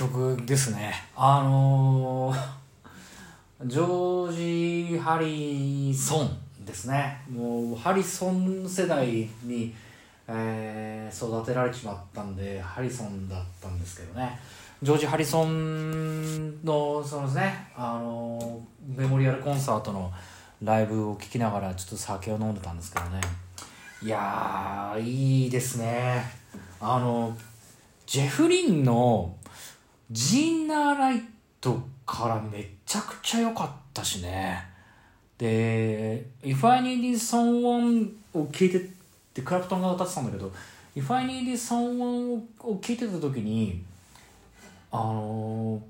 曲ですね。あのー、ジョージ・ハリソンですね。もうハリソン世代に、えー、育てられちまったんでハリソンだったんですけどね。ジョージ・ハリソンのそのですね。あのメモリアルコンサートのライブを聴きながらちょっと酒を飲んでたんですけどね。いやいいですね。あのジェフリンのジーナーライトからめちゃくちゃ良かったしね。で「If I Need Someone」を聴いてってクラプトンが歌ってたんだけど「If I Need Someone」を聴いてた時にあの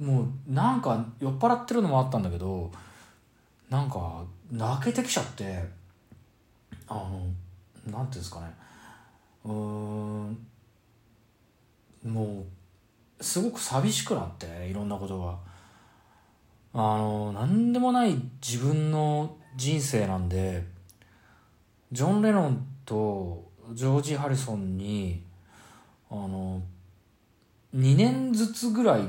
ー、もうなんか酔っ払ってるのもあったんだけどなんか泣けてきちゃってあのなんていうんですかね。うんもうすごく寂しくなっていろんなことが。あの何でもない自分の人生なんでジョン・レノンとジョージ・ハリソンにあの2年ずつぐらい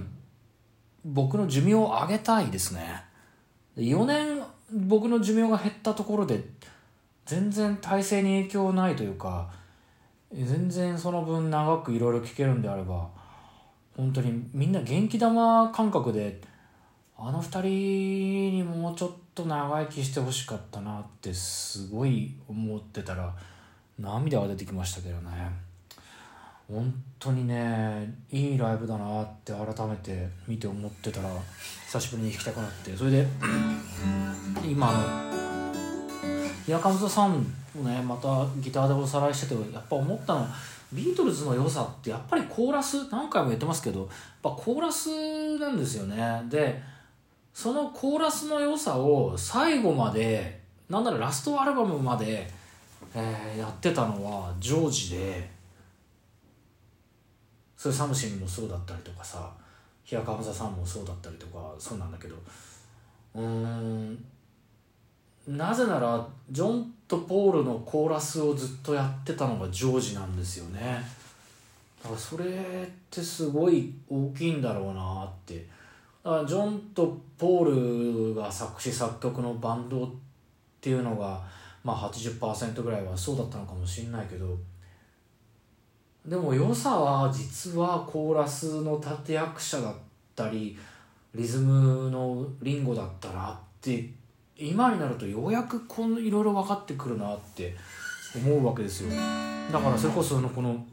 僕の寿命を上げたいですね。4年僕の寿命が減ったところで全然体制に影響ないというか全然その分長くいろいろ聞けるんであれば本当にみんな元気玉感覚であの2人にもうちょっと長生きしてほしかったなってすごい思ってたら涙が出てきましたけどね。本当にねいいライブだなって改めて見て思ってたら久しぶりに弾きたくなってそれで 今あの平川さんもねまたギターでおさらいしててやっぱ思ったのはビートルズの良さってやっぱりコーラス何回も言ってますけどやっぱコーラスなんですよねでそのコーラスの良さを最後までなんならラストアルバムまで、えー、やってたのはジョージで。それサムシンもそうだったりとかさ平川さんもそうだったりとかそうなんだけどうんなぜならジョンとポールのコーラスをずっとやってたのがジョージなんですよね。だからそれってすごい大きいんだろうなって。だからジョンとポールが作詞作曲のバンドっていうのがまあ80%ぐらいはそうだったのかもしれないけど。でも良さは実はコーラスの立役者だったりリズムのリンゴだったなって今になるとようやくこのいろいろ分かってくるなって思うわけですよ。だからそれこそのこの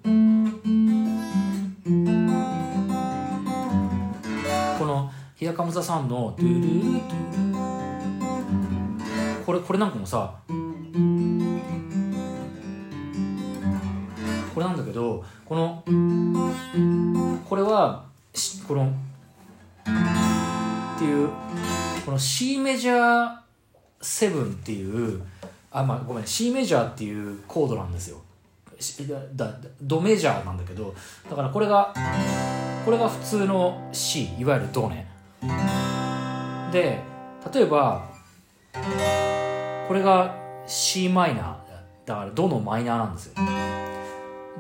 この平川座さんの「ドゥルードゥルこれこれなんかもさこれなんだけどこのこれはこのっていうこの C メジャー7っていうあまあごめん C メジャーっていうコードなんですよ。だドメジャーなんだけどだからこれがこれが普通の C いわゆるドねで例えばこれが c マイナーだからドのマイナーなんですよ。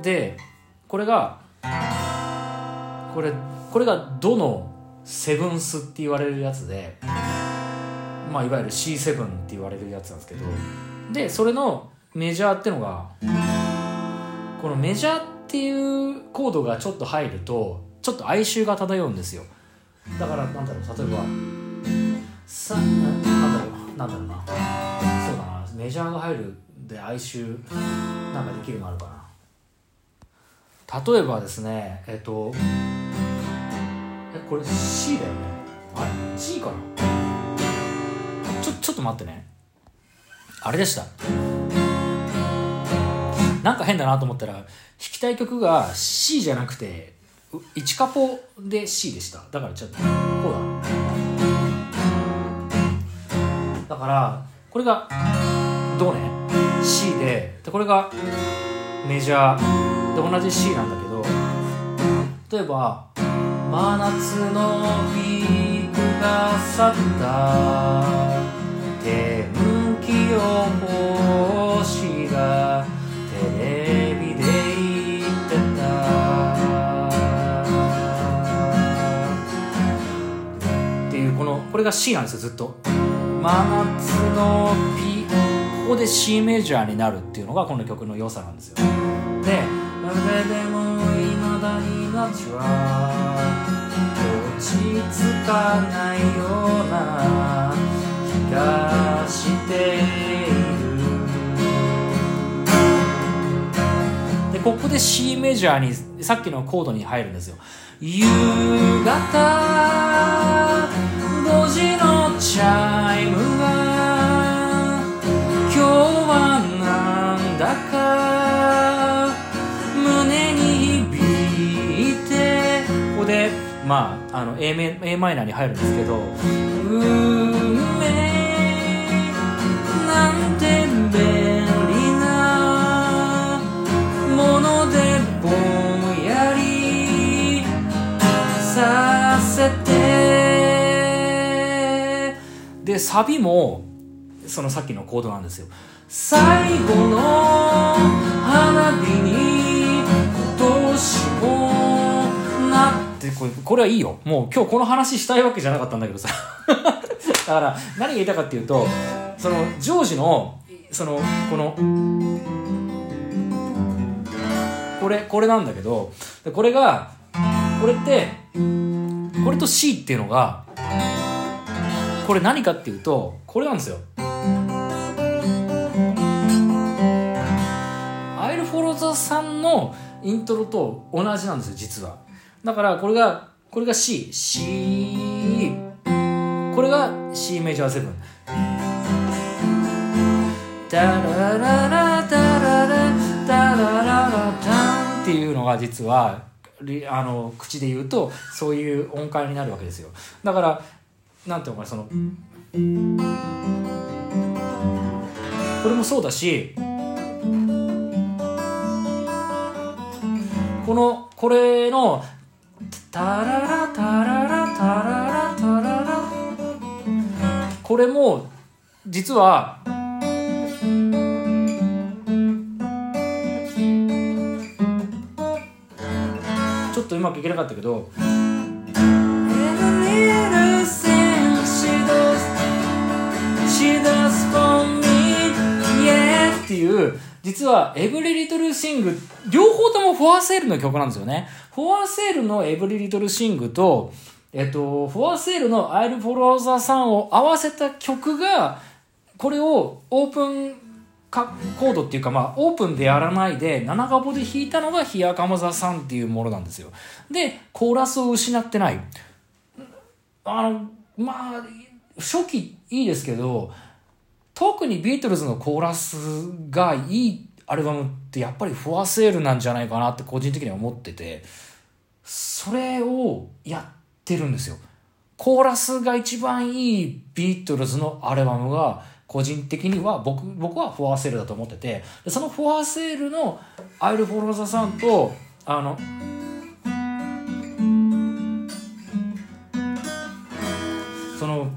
でこれがこれこれがドのセブンスって言われるやつでまあいわゆる C7 って言われるやつなんですけどでそれのメジャーってのがこのメジャーっていうコードがちょっと入るとちょっと哀愁が漂うんですよ。だからなんだろう例えばさなんだろうなんだろうな。そうだな。メジャーが入るで哀愁なんかできるのあるかな。例えばですねえっとえこれ C だよね。あれ G かな？ちょっと待ってね。あれでした。なんか変だなと思ったら弾きたい曲が C じゃなくて1カポで C でした。だからちょっとこうだ。だからこれがドね？C ででこれがメジャー。で同じ C なんだけど例えば「真夏のピークが去った」「が C なんですよずっと。真夏の P ここで C メジャーになるっていうのがこの曲の良さなんですよ。で「それでも未だに夏は落ち着かないような気がしている」でここで C メジャーにさっきのコードに入るんですよ。夕方5時のチャイムが今日はなんだか胸に響いて。ここでまああの A, A マイナーに入るんですけど。運でサビもそのさっきのコードなんですよ。最後の花火に今年もなってこれこれはいいよ。もう今日この話したいわけじゃなかったんだけどさ。だから何が言いたかっていうとそのジョージのそのこのこれこれなんだけどこれがこれってこれと C っていうのがこれ何かっていうとこれなんですよ。アイルフォロザさんのイントロと同じなんですよ実は。だからこれがこれが C C これが C メジャーセブンっていうのが実はあの口で言うとそういう音階になるわけですよ。だからなんていうのかなそのこれもそうだしこのこれのタララタララタララタララこれも実はちょっとうまくいけなかったけどっていう実はエブリリトルシング両方ともフォアセールの曲なんですよね。フォアセールのエブリリトルシングとえっとフォアセールのアイルフォローザーさんを合わせた曲がこれをオープンかコードっていうかまあオープンでやらないで7ガボで弾いたのがヒアカムザさんっていうものなんですよ。でコーラスを失ってない。あのまあ初期いいですけど特にビートルズのコーラスがいいアルバムってやっぱりフォアセールなんじゃないかなって個人的には思っててそれをやってるんですよ。コーラスが一番いいビートルズのアルバムが個人的には僕僕はフォアセールだと思っててそのフォアセールのアイル・フォローザさんとあのその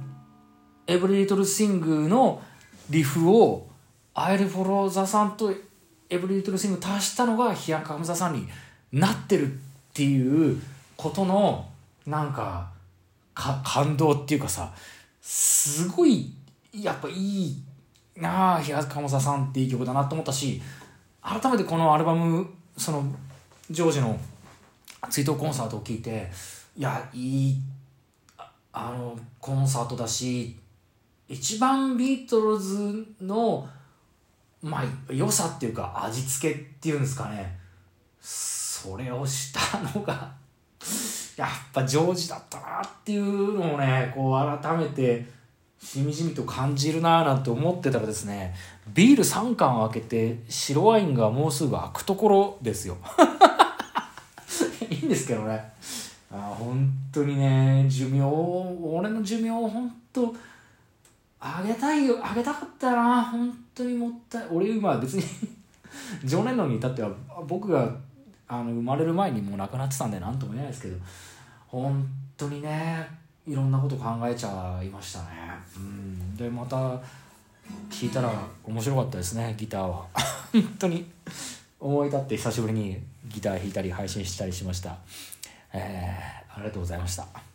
エブリリトル・シングのリフをアイル・フォローザさんとエブリリトル・シング足したのがヒアカムザさんになってるっていうことのなんかか感動っていうかさすごいやっぱいいなあ平川さんっていい曲だなと思ったし改めてこのアルバムそのジョージの追悼コンサートを聴いていやいいあのコンサートだし一番ビートルズのまあ良さっていうか味付けっていうんですかね。それをしたのが やっぱジョージだったなっていうのをねこう改めてしみじみと感じるなーなんて思ってたらですねビール3缶開けて白ワインがもうすぐ開くところですよ。いいんですけどね。あ本当にね寿命俺の寿命本当あげたいよあげたかったな本当にもったい俺今別にジョン・レノンに至っては僕があの生まれる前にもう亡くなってたんで何とも言えないですけど本当にねいろんなこと考えちゃいましたね。うん。でまた弾いたら面白かったですねギターは。本当に思い立って久しぶりにギター弾いたり配信したりしました。えー、ありがとうございました。